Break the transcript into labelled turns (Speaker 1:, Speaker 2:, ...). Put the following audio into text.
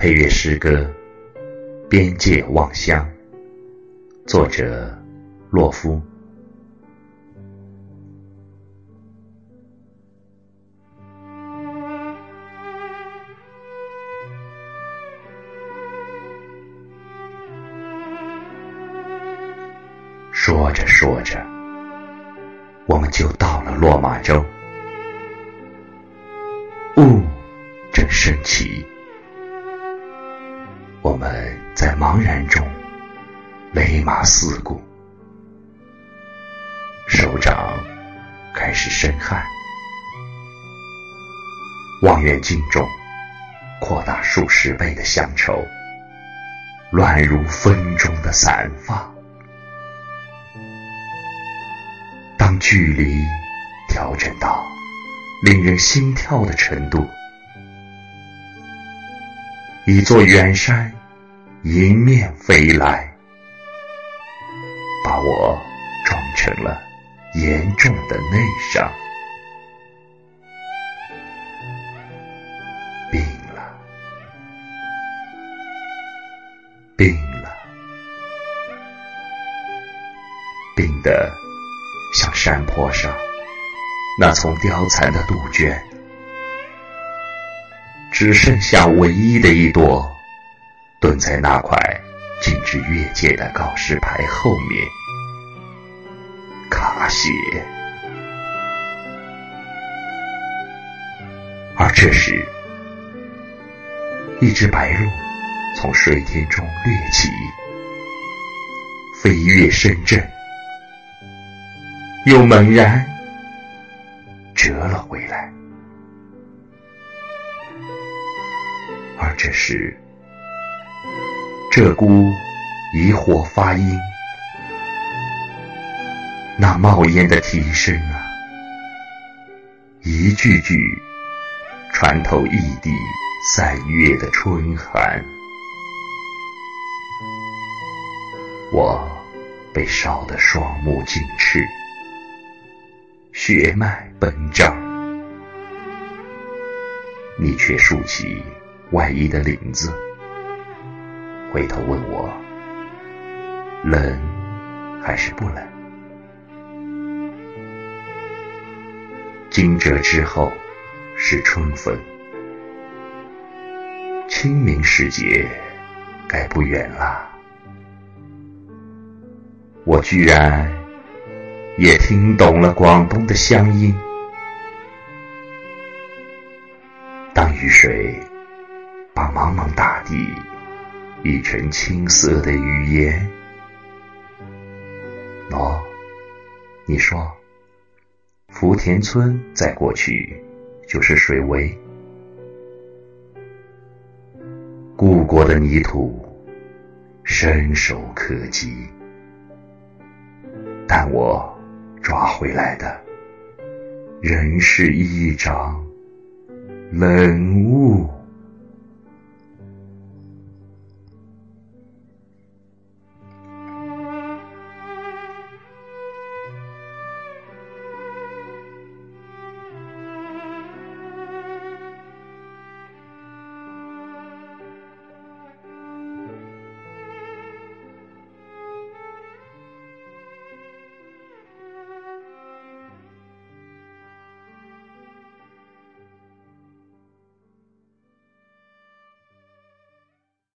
Speaker 1: 配乐诗歌《边界望乡》，作者洛夫。说着说着，我们就到了落马洲。雾正升起，我们在茫然中勒马四顾，手掌开始生汗，望远镜中扩大数十倍的乡愁，乱如风中的散发。当距离调整到令人心跳的程度，一座远山迎面飞来，把我撞成了严重的内伤，病了，病了，病的。像山坡上那丛凋残的杜鹃，只剩下唯一的一朵，蹲在那块禁止越界的告示牌后面，卡血。而这时，一只白鹭从水田中掠起，飞越深圳。又猛然折了回来，而这时，鹧鸪以火发音，那冒烟的啼声啊，一句句穿透异地三月的春寒，我被烧得双目尽赤。血脉奔张，你却竖起外衣的领子，回头问我冷还是不冷？惊蛰之后是春分，清明时节该不远了，我居然。也听懂了广东的乡音。当雨水茫茫大地译成青色的语言，喏，你说，福田村在过去就是水围，故国的泥土伸手可及，但我。抓回来的，仍是一张冷雾。